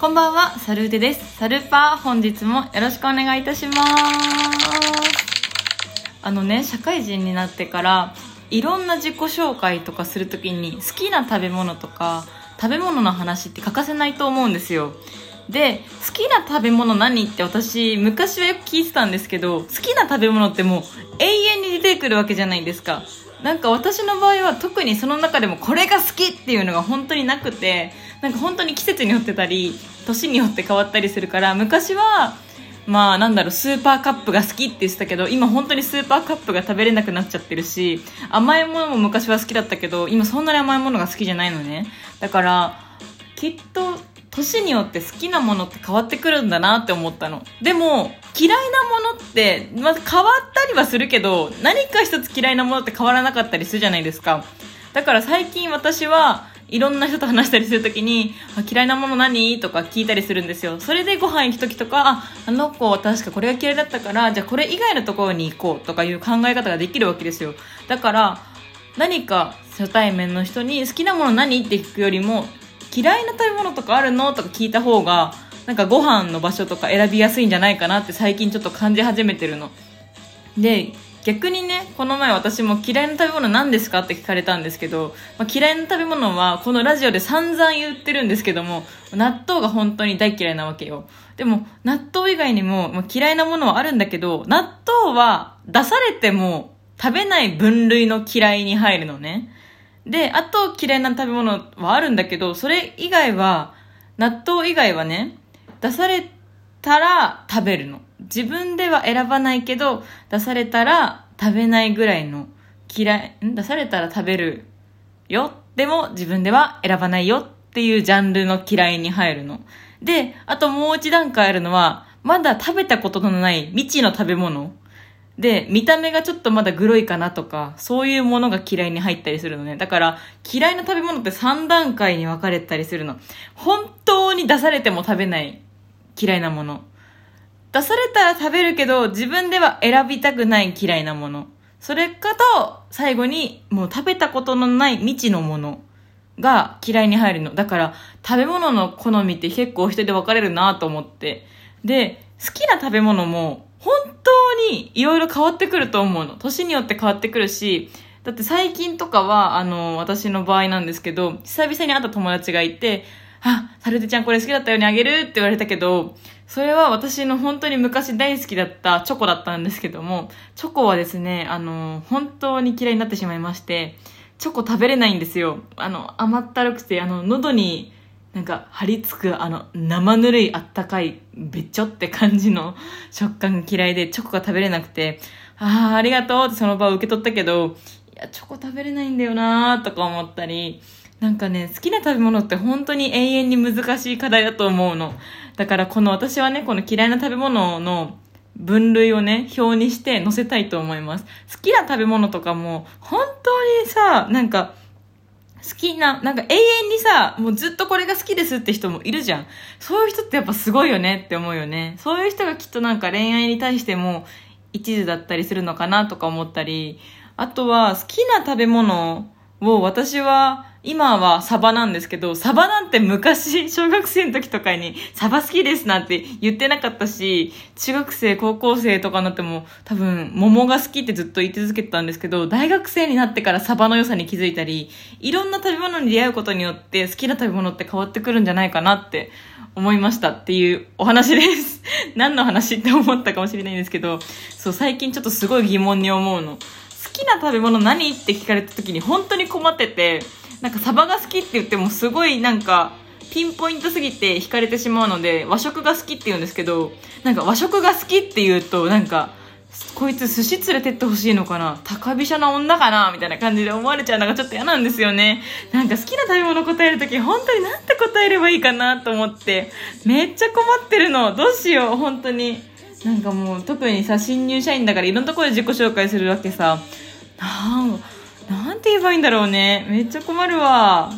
こんばんは、サルーデです。サルパー、本日もよろしくお願いいたします。あのね、社会人になってから、いろんな自己紹介とかするときに、好きな食べ物とか、食べ物の話って欠かせないと思うんですよ。で、好きな食べ物何って私、昔はよく聞いてたんですけど、好きな食べ物ってもう永遠に出てくるわけじゃないですか。なんか私の場合は特にその中でもこれが好きっていうのが本当になくて、なんか本当に季節によってたり、年によって変わったりするから、昔は、まあなんだろう、スーパーカップが好きって言ってたけど、今本当にスーパーカップが食べれなくなっちゃってるし、甘いものも昔は好きだったけど、今そんなに甘いものが好きじゃないのね。だから、きっと、年によって好きなものって変わってくるんだなって思ったの。でも、嫌いなものって、まず変わったりはするけど、何か一つ嫌いなものって変わらなかったりするじゃないですか。だから最近私はいろんな人と話したりするときに、あ嫌いなもの何？とか聞いたりするんですよ。それでご飯行くときとか、あ、あの子確かこれが嫌いだったから、じゃあこれ以外のところに行こうとかいう考え方ができるわけですよ。だから、何か初対面の人に好きなもの何って聞くよりも、嫌いな食べ物とかあるの？とか聞いた方が、なんかご飯の場所とか選びやすいんじゃないかなって最近ちょっと感じ始めてるの。で、逆にね、この前私も嫌いな食べ物何ですかって聞かれたんですけど、まあ、嫌いな食べ物はこのラジオで散々言ってるんですけども、納豆が本当に大嫌いなわけよ。でも、納豆以外にも、まあ、嫌いなものはあるんだけど、納豆は出されても食べない分類の嫌いに入るのね。で、あと嫌いな食べ物はあるんだけど、それ以外は、納豆以外はね、出されたら食べるの。自分では選ばないけど、出されたら食べないぐらいの嫌い、ん？出されたら食べるよ？でも自分では選ばないよ？っていうジャンルの嫌いに入るの。で、あともう一段階あるのは、まだ食べたことのない未知の食べ物。で、見た目がちょっとまだグロいかなとか、そういうものが嫌いに入ったりするのね。だから、嫌いな食べ物って3段階に分かれたりするの。本当に出されても食べない嫌いなもの。出されたら食べるけど、自分では選びたくない嫌いなもの。それかと、最後に、もう食べたことのない未知のものが嫌いに入るの。だから、食べ物の好みって結構人で分かれるなと思って。で、好きな食べ物も、本当にいろいろ変わってくると思うの。年によって変わってくるし、だって最近とかは、あの、私の場合なんですけど、久々に会った友達がいて、あ、サルテちゃんこれ好きだったようにあげるって言われたけど、それは私の本当に昔大好きだったチョコだったんですけども、チョコはですね、あの、本当に嫌いになってしまいまして、チョコ食べれないんですよ。あの、甘ったるくて、あの、喉になんか張り付くあの生ぬるいあったかいべっちょって感じの 食感が嫌いでチョコが食べれなくて、ああ、ありがとうってその場を受け取ったけど、いや、チョコ食べれないんだよなーとか思ったり、なんかね、好きな食べ物って本当に永遠に難しい課題だと思うの。だからこの私はね、この嫌いな食べ物の分類をね、表にして載せたいと思います。好きな食べ物とかも、本当にさ、なんか、好きな、なんか永遠にさ、もうずっとこれが好きですって人もいるじゃん。そういう人ってやっぱすごいよねって思うよね。そういう人がきっとなんか恋愛に対しても一途だったりするのかなとか思ったり、あとは好きな食べ物を私は今はサバなんですけど、サバなんて昔、小学生の時とかに、サバ好きですなんて言ってなかったし、中学生、高校生とかになっても、多分、桃が好きってずっと言い続けてたんですけど、大学生になってからサバの良さに気づいたり、いろんな食べ物に出会うことによって、好きな食べ物って変わってくるんじゃないかなって思いましたっていうお話です。何の話って思ったかもしれないんですけど、そう、最近ちょっとすごい疑問に思うの。好きな食べ物何？って聞かれた時に本当に困ってて、なんかサバが好きって言ってもすごいなんかピンポイントすぎて惹かれてしまうので和食が好きって言うんですけどなんか和食が好きって言うとなんかこいつ寿司連れてってほしいのかな高飛車な女かなみたいな感じで思われちゃうのがちょっと嫌なんですよね。なんか好きな食べ物答えるとき本当になんて答えればいいかなと思ってめっちゃ困ってるの。どうしよう本当に。なんかもう特にさ新入社員だからいろんなところで自己紹介するわけさ。なんなんて言えばいいんだろうね。めっちゃ困るわ。